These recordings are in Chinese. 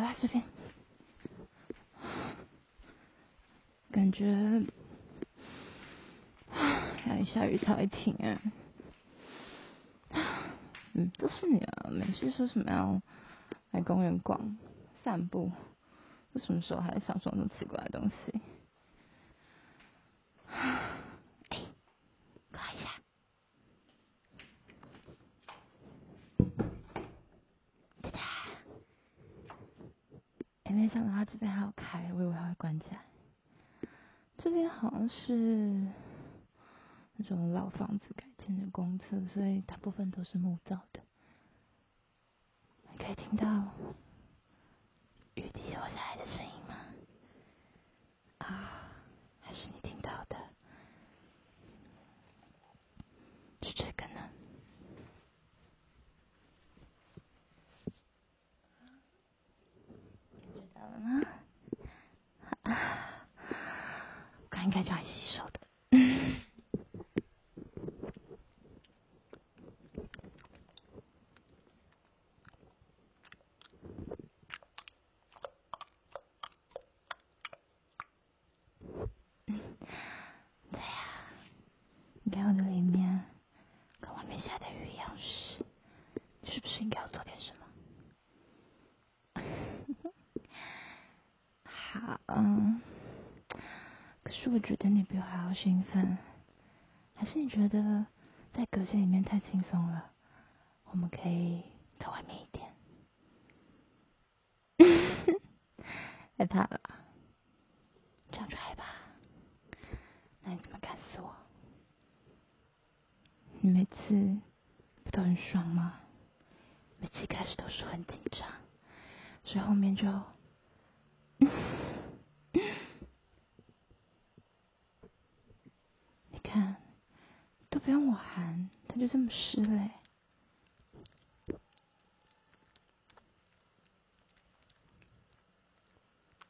来，这边。感觉，哎下雨才会停啊。嗯，都是你啊，每次说什么要来公园逛、散步，为什么时候还想说那么奇怪的东西？哎，看一下。哒哒。哎，没想到他这边还有开，我以为他会关起来。这边好像是那种老房子改建的公厕，所以大部分都是木造的。你可以听到雨滴落下来的声音吗？啊，还是你听到的？是这个呢？知道了吗？应该就爱洗手的。对呀，你看我的里面跟外面下的雨一样湿，是不是应该要做点什么？好，嗯。可是我觉得你比我还要兴奋，还是你觉得在隔间里面太轻松了？我们可以到外面一点。害怕了？这样就害怕？那你怎么敢死我？你每次不都很爽吗？每次一开始都是很紧张，所以后面就。不用我喊，它就这么湿嘞。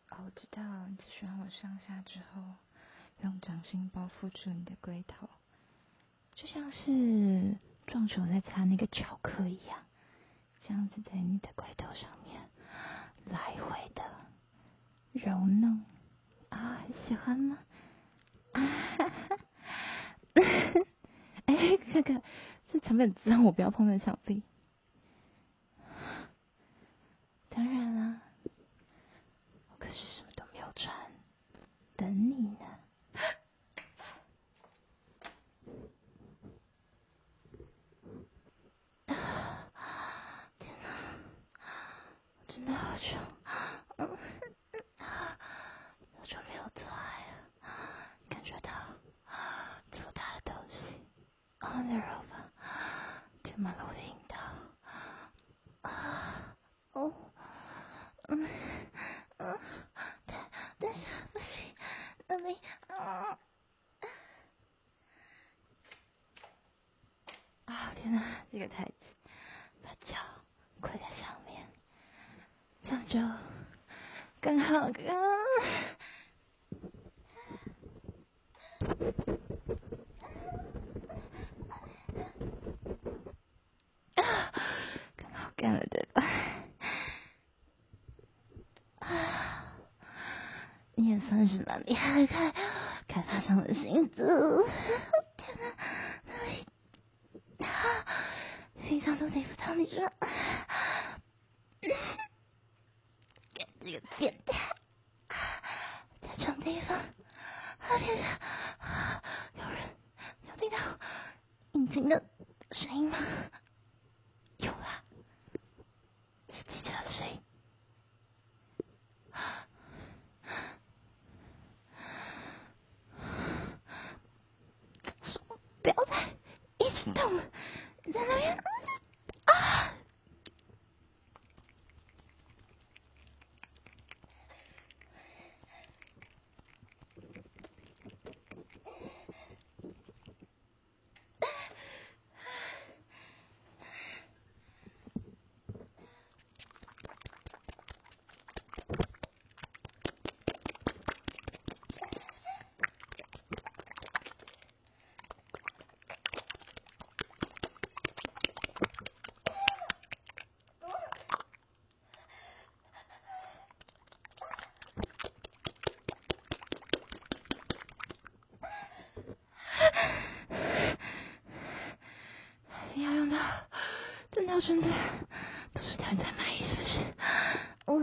哦，我知道，你只喜欢我上下之后用掌心包覆住你的龟头，就像是撞手在擦那个巧克力一样，这样子在你的龟头上面来回的揉弄啊，喜欢吗？啊哈哈。哎，看看，这墙壁很脏，我不要碰那墙壁。当然了，我可是什么都没有穿，等你呢。天哪，我真的好穷，嗯，好久没有做爱了，感觉到。温柔吧，填满了我的。啊，哦，嗯，嗯，但但是不行，那里啊，啊，天哪，这个太子，把脚跪在上面，这样就更好更。干了对吧？啊，你也算是蛮厉害，开开发商的心思。天哪，那里啊，平常都得不到你这，这个变态，在什么地方，啊天哪，有人有听到引擎的声音吗？有啊，是汽车的声音都是他在满意，是不是？我，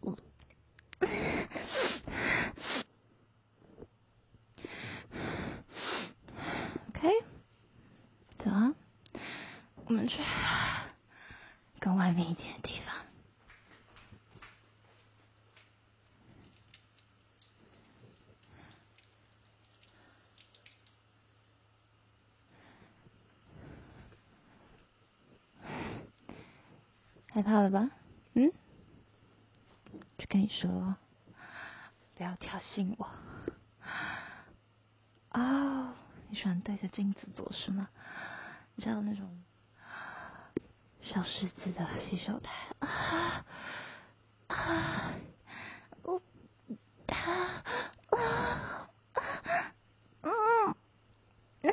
我，OK，走啊，我们去更外面一点的地方。害怕了吧？嗯？就跟你说，不要挑衅我。哦，你喜欢对着镜子做是吗？你知道那种小狮子的洗手台啊啊！我他啊啊嗯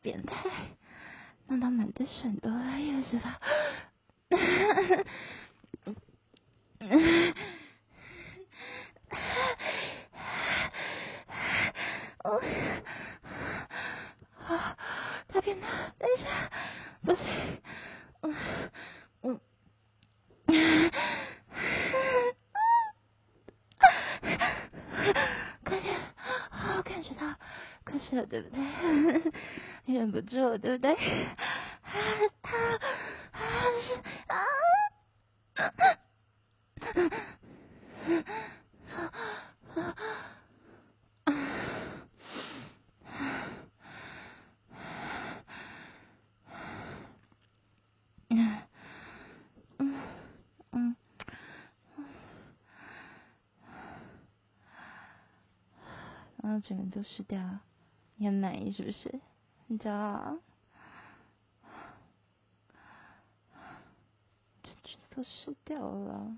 变态，弄到满地选都也是吧？哦，啊，他变态，等一下，不行，嗯嗯，快点，好，感觉到，快射了，对不对？忍不住，对不对？啊，他啊是啊，啊，啊，嗯嗯嗯，然后整个都湿掉，你很满意是不是？你知道，这这都湿掉了。